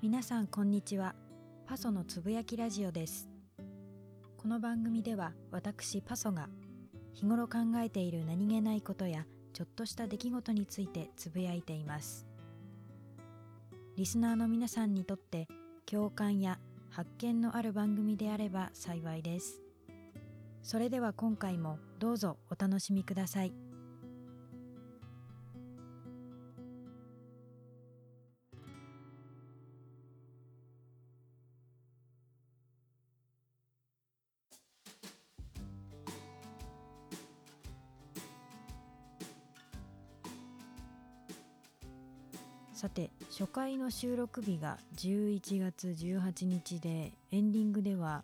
皆さんこんにちは。パソのつぶやきラジオです。この番組では私パソが日頃考えている何気ないことやちょっとした出来事についてつぶやいています。リスナーの皆さんにとって共感や発見のある番組であれば幸いです。それでは今回もどうぞお楽しみください。さて初回の収録日が11月18日でエンディングでは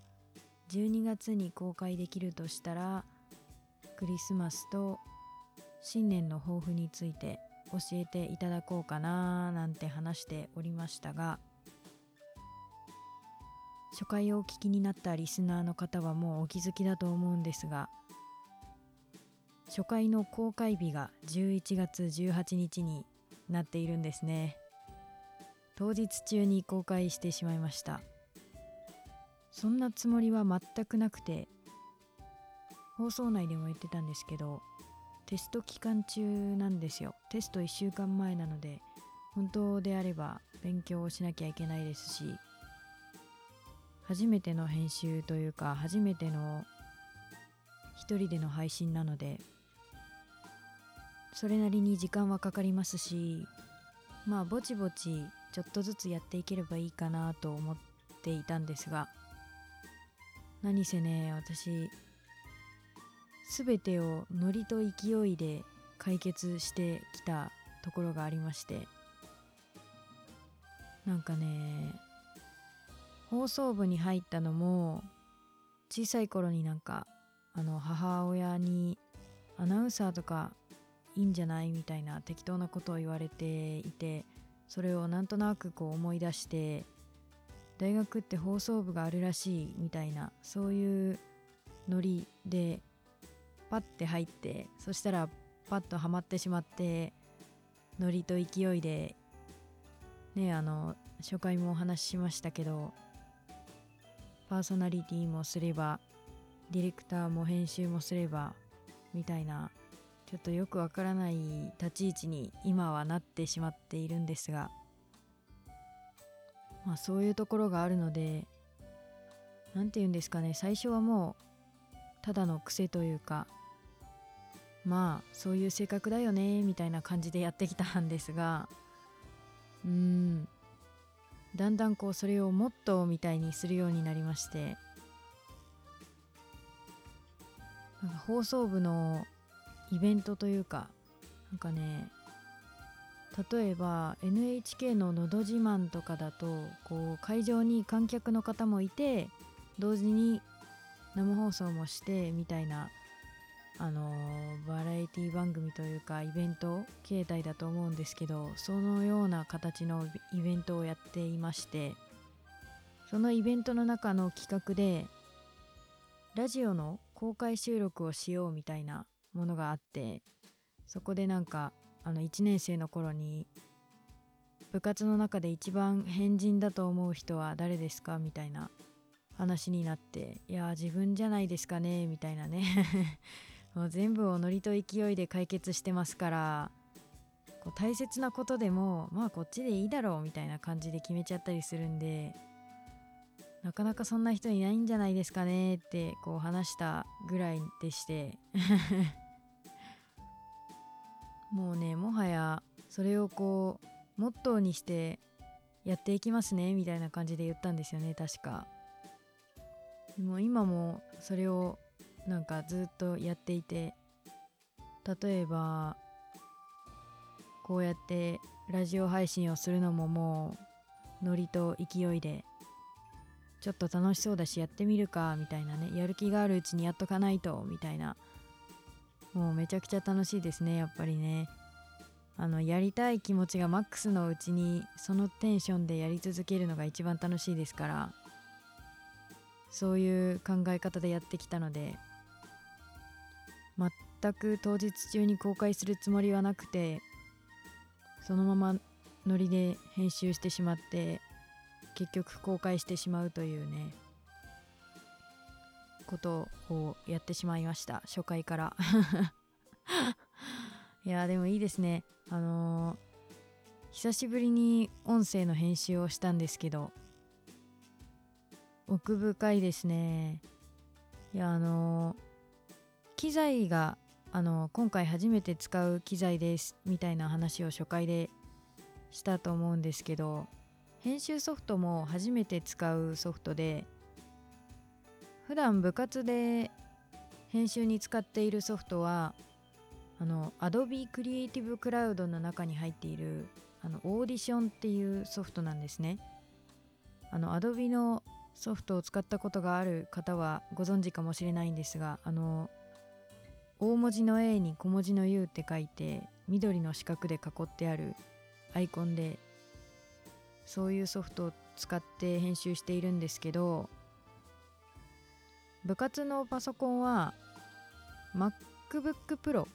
12月に公開できるとしたらクリスマスと新年の抱負について教えていただこうかななんて話しておりましたが初回をお聞きになったリスナーの方はもうお気づきだと思うんですが初回の公開日が11月18日になっているんですね。当日中に公開してしまいました。そんなつもりは全くなくて放送内でも言ってたんですけどテスト期間中なんですよ。テスト1週間前なので本当であれば勉強をしなきゃいけないですし初めての編集というか初めての一人での配信なのでそれなりに時間はかかりますしまあぼちぼちちょっとずつやっていければいいかなと思っていたんですが何せね私全てをノリと勢いで解決してきたところがありましてなんかね放送部に入ったのも小さい頃になんかあの母親にアナウンサーとかいいんじゃないみたいな適当なことを言われていてそれをなんとなくこう思い出して大学って放送部があるらしいみたいなそういうノリでパッて入ってそしたらパッとハマってしまってノリと勢いでねあの初回もお話ししましたけどパーソナリティもすればディレクターも編集もすればみたいなちょっとよくわからない立ち位置に今はなってしまっているんですがまあそういうところがあるので何て言うんですかね最初はもうただの癖というかまあそういう性格だよねみたいな感じでやってきたんですがうーんだんだんこうそれをモットーみたいにするようになりましてなんか放送部のイベントというかなんかね例えば NHK の「のど自慢」とかだとこう会場に観客の方もいて同時に生放送もしてみたいなあのバラエティ番組というかイベント形態だと思うんですけどそのような形のイベントをやっていましてそのイベントの中の企画でラジオの公開収録をしようみたいなものがあってそこでなんかあの1年生の頃に部活の中で一番変人だと思う人は誰ですか？みたいな話になっていや自分じゃないですかね？みたいなね。もう全部をノリと勢いで解決してますからこう大切なことでもまあこっちでいいだろうみたいな感じで決めちゃったりするんでなかなかそんな人いないんじゃないですかね？ってこう話したぐらいでして。もうねもはやそれをこうモットーにしてやっていきますねみたいな感じで言ったんですよね確か。も今もそれをなんかずっとやっていて例えばこうやってラジオ配信をするのももうノリと勢いでちょっと楽しそうだしやってみるかみたいなねやる気があるうちにやっとかないとみたいなもうめちゃくちゃ楽しいですねやっぱりね。あのやりたい気持ちがマックスのうちにそのテンションでやり続けるのが一番楽しいですからそういう考え方でやってきたので全く当日中に公開するつもりはなくてそのままノリで編集してしまって結局公開してしまうというね。ことをやってしまいました。初回から。いやでもいいですね。あのー、久しぶりに音声の編集をしたんですけど奥深いですね。いやあのー、機材があの今回初めて使う機材ですみたいな話を初回でしたと思うんですけど編集ソフトも初めて使うソフトで普段部活で編集に使っているソフトはあの Adobe Creative Cloud の中に入っているあのオーディションっていうソフトなんですね。あの Adobe のソフトを使ったことがある方はご存知かもしれないんですがあの大文字の A に小文字の U って書いて緑の四角で囲ってあるアイコンでそういうソフトを使って編集しているんですけど部活のパソコンは MacBook Pro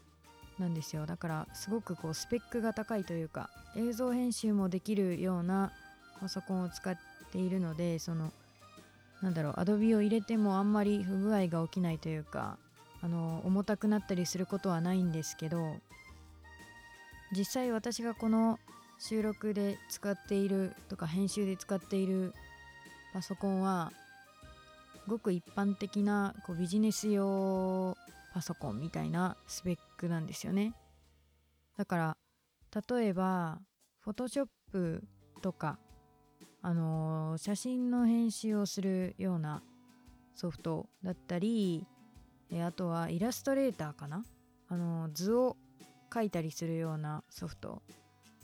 なんですよ。だからすごくこうスペックが高いというか映像編集もできるようなパソコンを使っているのでそのなんだろう Adobe を入れてもあんまり不具合が起きないというかあの重たくなったりすることはないんですけど実際私がこの収録で使っているとか編集で使っているパソコンはごく一般的なこうビジネス用パソコンみたいなスペックなんですよね。だから例えばフォトショップとかあのー、写真の編集をするようなソフトだったりえあとはイラストレーターかな？あのー、図を描いたりするようなソフト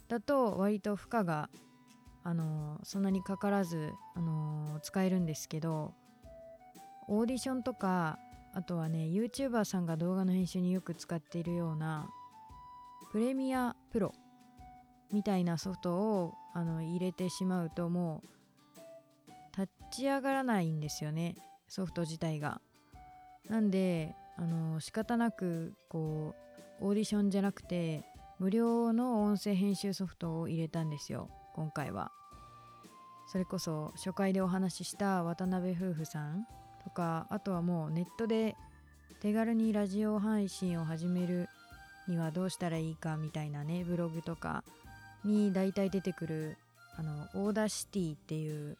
だと割と負荷があのー、そんなにかからず、あの使えるんですけどオーディションとかあとはね YouTuber さんが動画の編集によく使っているようなプレミアプロみたいなソフトをあの入れてしまうともう立ち上がらないんですよねソフト自体が。なんであの仕方なくこうオーディションじゃなくて無料の音声編集ソフトを入れたんですよ今回は。それこそ初回でお話しした渡辺夫婦さんとかあとはもうネットで手軽にラジオ配信を始めるにはどうしたらいいかみたいなねブログとかに大体出てくるあの Audacity っていう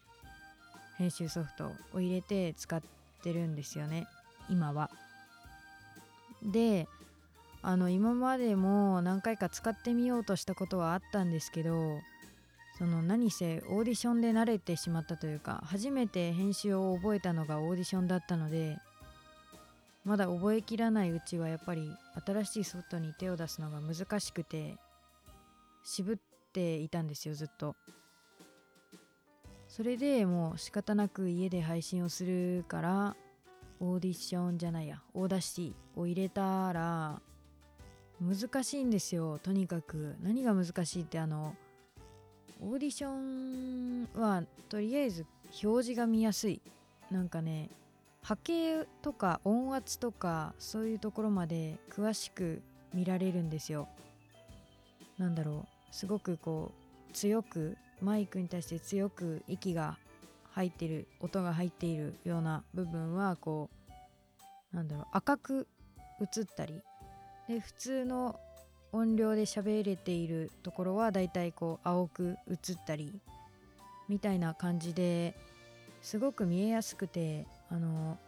編集ソフトを入れて使ってるんですよね今は。であの今までも何回か使ってみようとしたことはあったんですけどその何せオーディションで慣れてしまったというか初めて編集を覚えたのがオーディションだったのでまだ覚えきらないうちはやっぱり新しいソフトに手を出すのが難しくて渋っていたんですよずっと。それでもう仕方なく家で配信をするからオーディションじゃないや Audacity を入れたら難しいんですよとにかく。何が難しいってあのオーディションはとりあえず表示が見やすい。なんかね波形とか音圧とかそういうところまで詳しく見られるんですよ。なんだろう。すごくこう強くマイクに対して強く息が入ってる音が入っているような部分はこうなんだろう赤く映ったり。で普通の音量で喋れているところはだいたいこう青く映ったりみたいな感じですごく見えやすくてあの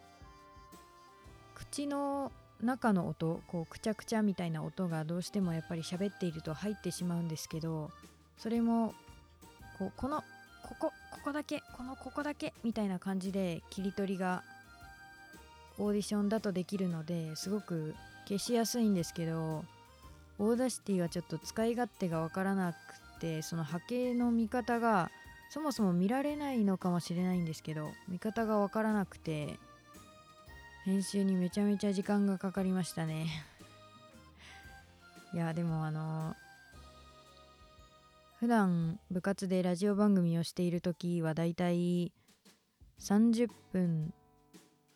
口の中の音こうくちゃくちゃみたいな音がどうしてもやっぱり喋っていると入ってしまうんですけどそれもこうこのここここだけこのここだけみたいな感じで切り取りがオーディションだとできるのですごく消しやすいんですけど Audacity はちょっと使い勝手がわからなくてその波形の見方がそもそも見られないのかもしれないんですけど見方がわからなくて編集にめちゃめちゃ時間がかかりましたね。いやでもあの普段部活でラジオ番組をしている時はだいたい30分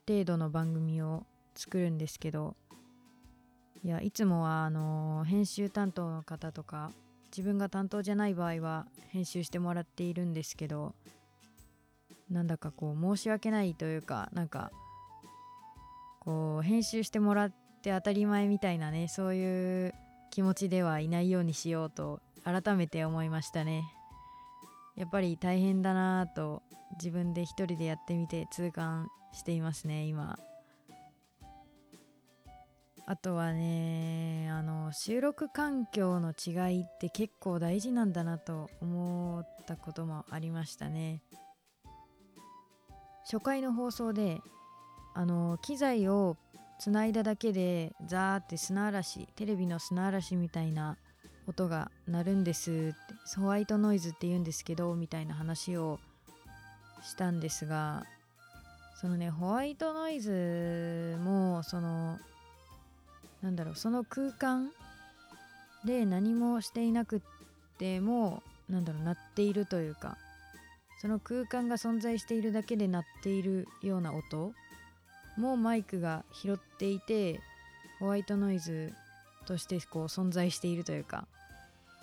程度の番組を作るんですけどいやいつもはあの編集担当の方とか自分が担当じゃない場合は編集してもらっているんですけどなんだかこう申し訳ないというかなんかこう編集してもらって当たり前みたいなねそういう気持ちではいないようにしようと改めて思いましたね。やっぱり大変だなぁと自分で一人でやってみて痛感していますね今。あとはねあの収録環境の違いって結構大事なんだなと思ったこともありましたね。初回の放送であの機材をつないだだけでザーって砂嵐テレビの砂嵐みたいな音が鳴るんですってホワイトノイズって言うんですけどみたいな話をしたんですがそのねホワイトノイズもそのなんだろうその空間で何もしていなくてもなんだろう鳴っているというかその空間が存在しているだけで鳴っているような音もマイクが拾っていてホワイトノイズとしてこう存在しているというか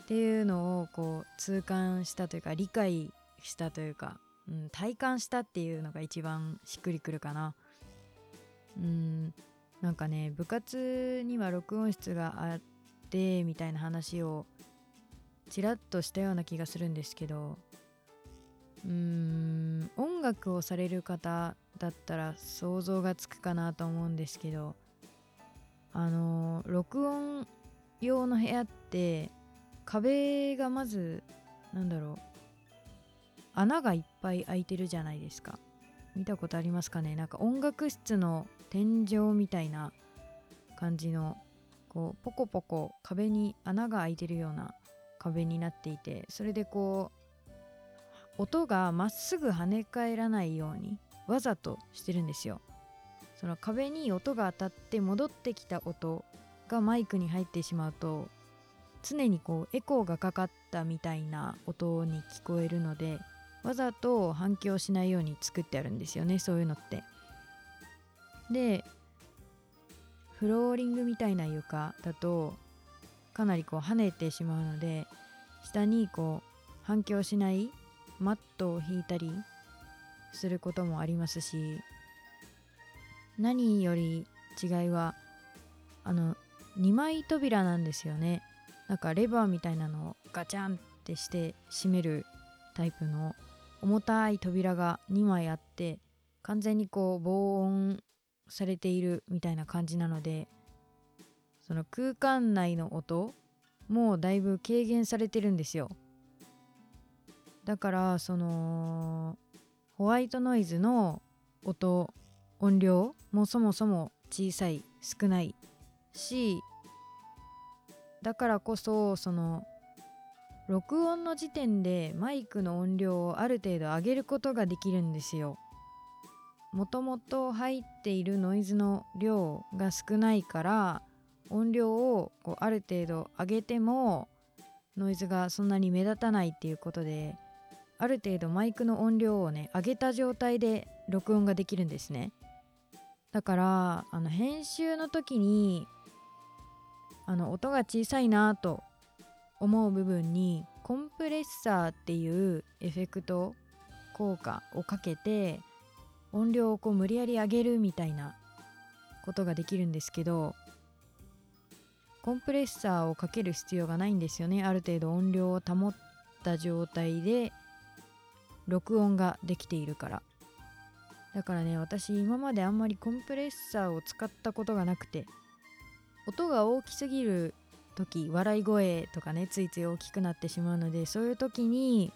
っていうのをこう痛感したというか理解したというか、うん、体感したっていうのが一番しっくりくるかな。うんなんかね部活には録音室があってみたいな話をちらっとしたような気がするんですけどうーん音楽をされる方だったら想像がつくかなと思うんですけどあの録音用の部屋って壁がまずなんだろう穴がいっぱい開いてるじゃないですか。見たことありますかね？なんか音楽室の天井みたいな感じのこうポコポコ壁に穴が開いてるような壁になっていてそれでこう音がまっすぐ跳ね返らないようにわざとしてるんですよ。その壁に音が当たって戻ってきた音がマイクに入ってしまうと常にこうエコーがかかったみたいな音に聞こえるのでわざと反響しないように作ってあるんですよねそういうのって。でフローリングみたいな床だとかなりこう跳ねてしまうので下にこう反響しないマットを引いたりすることもありますし何より違いはあの2枚扉なんですよね。なんかレバーみたいなのをガチャンってして閉めるタイプの重たい扉が2枚あって完全にこう防音されているみたいな感じなのでその空間内の音もうだいぶ軽減されてるんですよ。だからそのホワイトノイズの音音量もそもそも小さい少ないしだからこそその録音の時点でマイクの音量をある程度上げることができるんですよ。もともと入っているノイズの量が少ないから音量をこうある程度上げてもノイズがそんなに目立たないっていうことである程度マイクの音量をね上げた状態で録音ができるんですね。だからあの編集の時にあの音が小さいなと思う部分にコンプレッサーっていうエフェクト効果をかけて音量をこう無理やり上げるみたいなことができるんですけどコンプレッサーをかける必要がないんですよね。ある程度音量を保った状態で録音ができているから。だからね私今まであんまりコンプレッサーを使ったことがなくて音が大きすぎる時笑い声とかねついつい大きくなってしまうのでそういう時に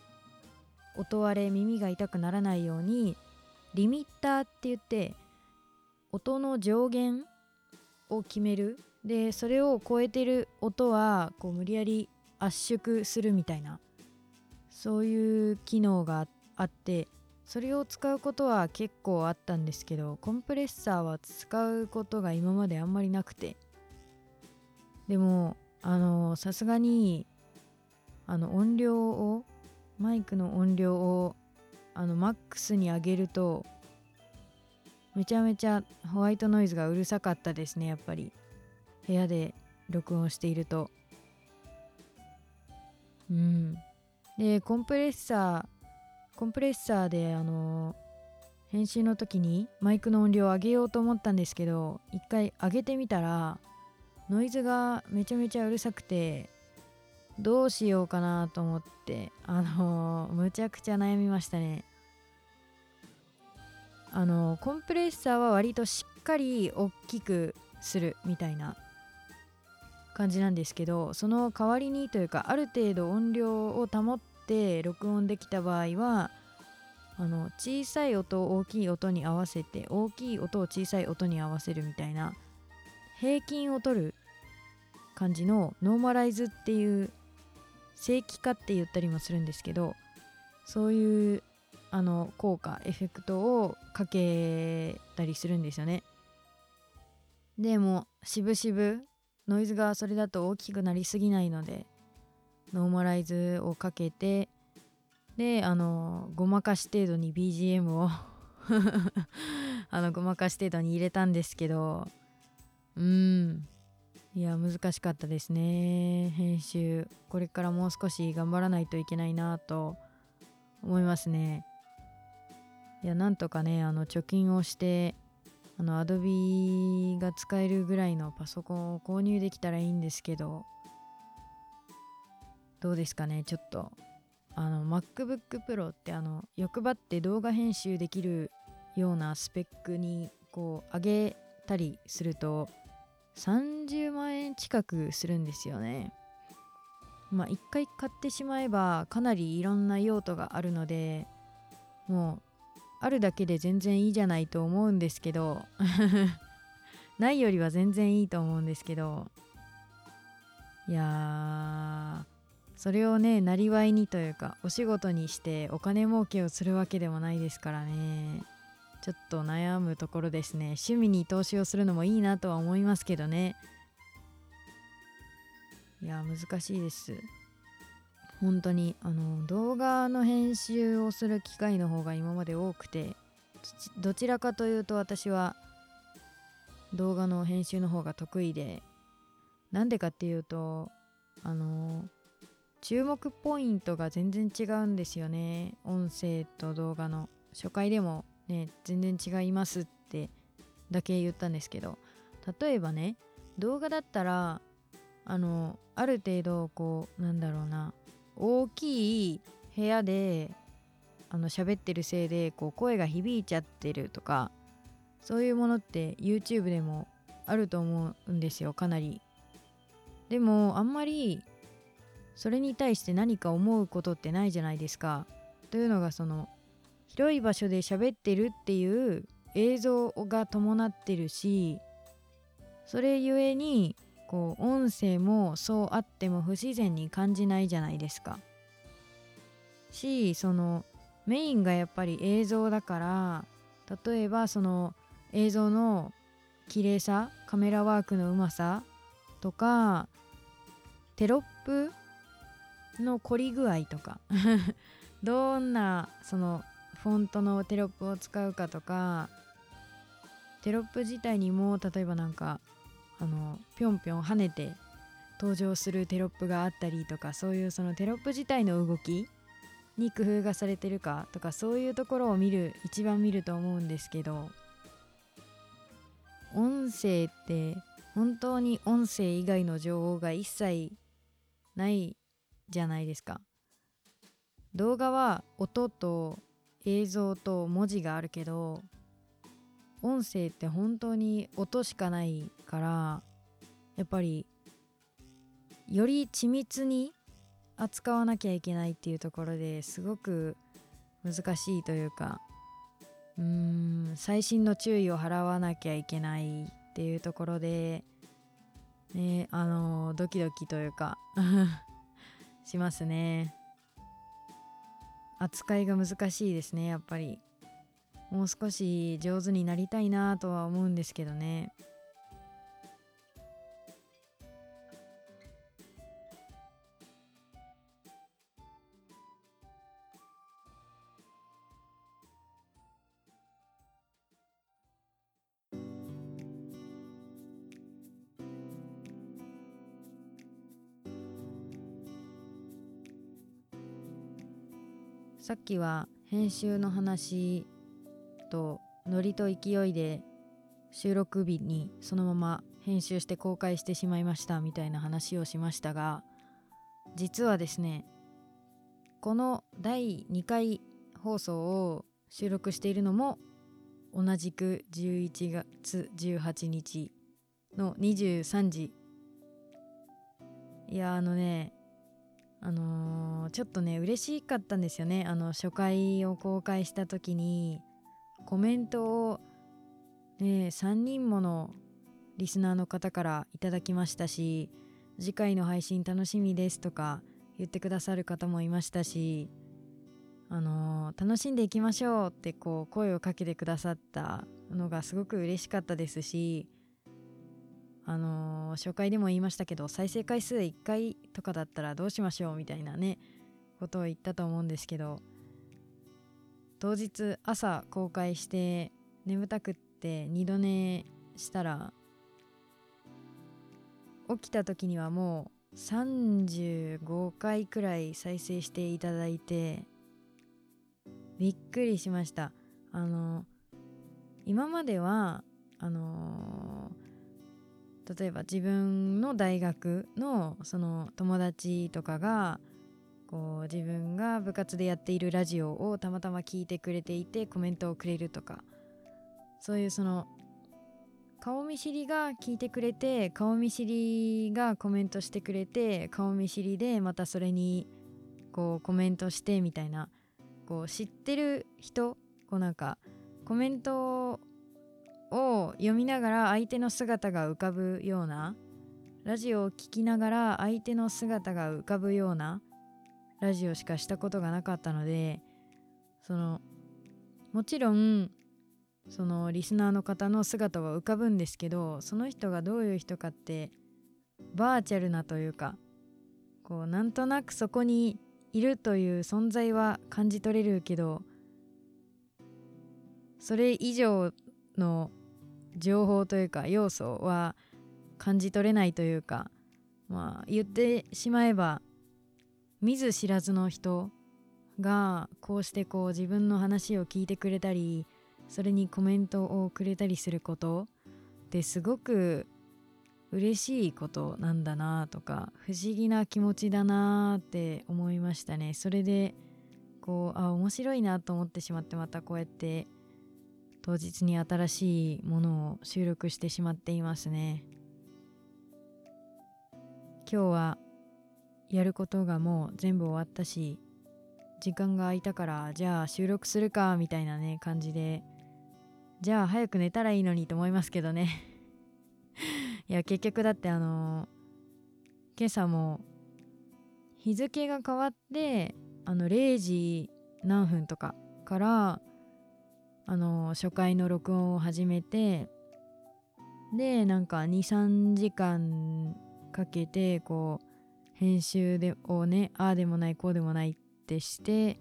音割れ耳が痛くならないようにリミッターって言って音の上限を決める。でそれを超えてる音はこう無理やり圧縮するみたいなそういう機能があってそれを使うことは結構あったんですけどコンプレッサーは使うことが今まであんまりなくて。でもあのさすがにあの音量をマイクの音量をあのマックスに上げるとめちゃめちゃホワイトノイズがうるさかったですねやっぱり。部屋で録音していると。うん。でコンプレッサーコンプレッサーであの編集の時にマイクの音量を上げようと思ったんですけど一回上げてみたらノイズがめちゃめちゃうるさくてどうしようかなと思ってあのむちゃくちゃ悩みましたね。あのコンプレッサーは割としっかり大きくするみたいな感じなんですけどその代わりにというかある程度音量を保って録音できた場合はあの小さい音を大きい音に合わせて大きい音を小さい音に合わせるみたいな平均を取る感じのノーマライズっていう正規化って言ったりもするんですけどそういうあの効果エフェクトをかけたりするんですよね。でもしぶしぶノイズがそれだと大きくなりすぎないのでノーマライズをかけてであのごまかし程度に BGM を あのごまかし程度に入れたんですけどうん。いや難しかったですね。編集。これからもう少し頑張らないといけないなと思いますね。いやなんとかねあの貯金をしてあの Adobe が使えるぐらいのパソコンを購入できたらいいんですけどどうですかね。ちょっとあの MacBook Pro ってあの欲張って動画編集できるようなスペックにこう上げたりすると30万円近くするんですよね。まあ一回買ってしまえばかなりいろんな用途があるのでもうあるだけで全然いいじゃないと思うんですけど ないよりは全然いいと思うんですけどいやそれをねなりわいにというかお仕事にしてお金儲けをするわけでもないですからね。ちょっと悩むところですね。趣味に投資をするのもいいなとは思いますけどね。いや難しいです。本当にあの動画の編集をする機会の方が今まで多くてどちらかというと私は動画の編集の方が得意でなんでかっていうとあの注目ポイントが全然違うんですよね。音声と動画の。初回でもね全然違いますってだけ言ったんですけど例えばね動画だったらあのある程度こうなんだろうな大きい部屋であの喋ってるせいでこう声が響いちゃってるとかそういうものって YouTube でもあると思うんですよかなり。でもあんまりそれに対して何か思うことってないじゃないですか。というのがその広い場所で喋ってるっていう映像が伴ってるしそれゆえにこう音声もそうあっても不自然に感じないじゃないですか。しそのメインがやっぱり映像だから例えばその映像の綺麗さカメラワークのうまさとかテロップの凝り具合とか どんなそのフォントのテロップを使うかとかテロップ自体にも例えばなんかあのぴょんぴょん跳ねて登場するテロップがあったりとかそういうそのテロップ自体の動きに工夫がされてるかとかそういうところを見る一番見ると思うんですけど音声って本当に音声以外の情報が一切ないじゃないですか。動画は音と映像と文字があるけど音声って本当に音しかないからやっぱりより緻密に扱わなきゃいけないっていうところですごく難しいというかうーん細心の注意を払わなきゃいけないっていうところでねあのドキドキというか しますね。扱いが難しいですねやっぱり。もう少し上手になりたいなとは思うんですけどねさっきは編集の話とノリと勢いで収録日にそのまま編集して公開してしまいましたみたいな話をしましたが実はですねこの第2回放送を収録しているのも同じく11月18日の23時。いやあのねあのー、ちょっとね嬉しかったんですよね。あの初回を公開した時にコメントをね3人ものリスナーの方からいただきましたし次回の配信楽しみですとか言ってくださる方もいましたしあのー、楽しんでいきましょうってこう声をかけてくださったのがすごく嬉しかったですしあのー、紹介でも言いましたけど再生回数1回とかだったらどうしましょうみたいなねことを言ったと思うんですけど当日朝公開して眠たくって二度寝したら起きた時にはもう35回くらい再生していただいてびっくりしました。あの今まではあの例えば自分の大学のその友達とかがこう自分が部活でやっているラジオをたまたま聞いてくれていてコメントをくれるとかそういうその顔見知りが聞いてくれて顔見知りがコメントしてくれて顔見知りでまたそれにこうコメントしてみたいなこう知ってる人こうなんかコメントを読みながら相手の姿が浮かぶようなラジオを聴きながら相手の姿が浮かぶようなラジオしかしたことがなかったのでそのもちろんそのリスナーの方の姿は浮かぶんですけどその人がどういう人かってバーチャルなというかこうなんとなくそこにいるという存在は感じ取れるけどそれ以上の情報というか要素は感じ取れないというかまあ言ってしまえば見ず知らずの人がこうしてこう自分の話を聞いてくれたりそれにコメントをくれたりすることってすごく嬉しいことなんだなとか不思議な気持ちだなって思いましたね。それでこうあ面白いなと思ってしまってまたこうやって当日に新しいものを収録してしまっていますね。今日はやることがもう全部終わったし時間が空いたからじゃあ収録するかみたいなね感じで。じゃあ早く寝たらいいのにと思いますけどね。いや結局だってあのー、今朝も日付が変わってあの0時何分とかからあの初回の録音を始めてでなんか23時間かけてこう編集でをねああでもないこうでもないってして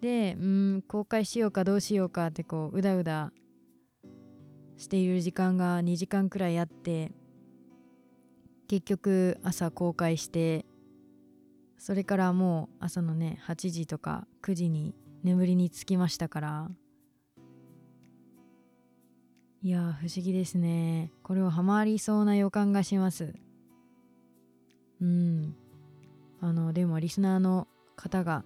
でうん公開しようかどうしようかってこううだうだしている時間が2時間くらいあって結局朝公開してそれからもう朝のね8時とか9時に眠りにつきましたから。いや不思議ですね。これはハマりそうな予感がします。うん。あのでもリスナーの方が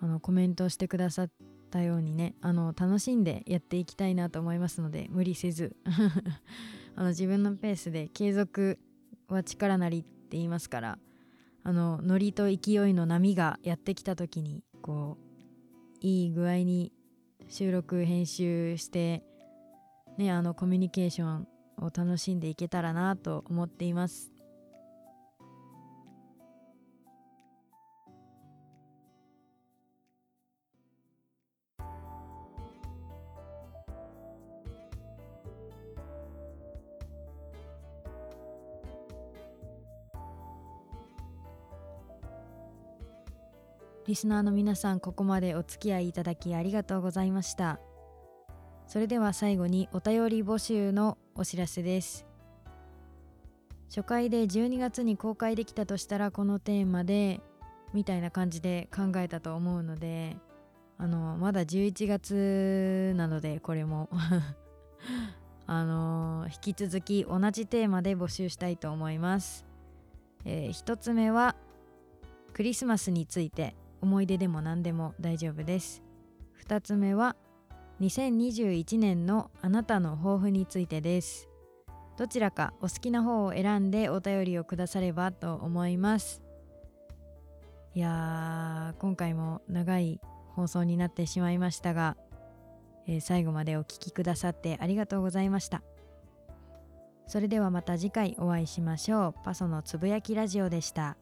あのコメントしてくださったようにねあの楽しんでやっていきたいなと思いますので無理せず。あの自分のペースで継続は力なりって言いますからあのノリと勢いの波がやってきた時にこういい具合に収録編集してね、あのコミュニケーションを楽しんでいけたらなと思っています。リスナーの皆さんここまでお付き合いいただきありがとうございました。それでは最後にお便り募集のお知らせです。初回で12月に公開できたとしたらこのテーマでみたいな感じで考えたと思うのであのまだ11月なのでこれも。あの引き続き同じテーマで募集したいと思います、えー、1つ目はクリスマスについて。思い出でも何でも大丈夫です。2つ目は2021年のあなたの抱負についてです。どちらかお好きな方を選んでお便りをくださればと思います。いやー今回も長い放送になってしまいましたが、えー、最後までお聴きくださってありがとうございました。それではまた次回お会いしましょう。パソのつぶやきラジオでした。